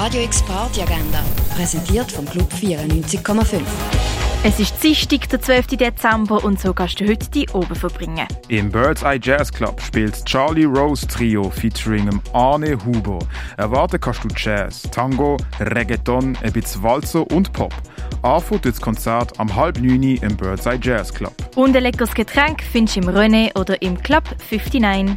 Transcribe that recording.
Radio X Party Agenda, präsentiert vom Club 94,5. Es ist Dienstag, der 12. Dezember und so kannst du heute die oben verbringen. Im Bird's Eye Jazz Club spielt Charlie Rose Trio featuring Arne Huber. Erwarten kannst du Jazz, Tango, Reggaeton, ein bisschen Walzer und Pop. Anfang das Konzert am halb neun im Bird's Eye Jazz Club. Und ein leckeres Getränk findest du im René oder im Club 59.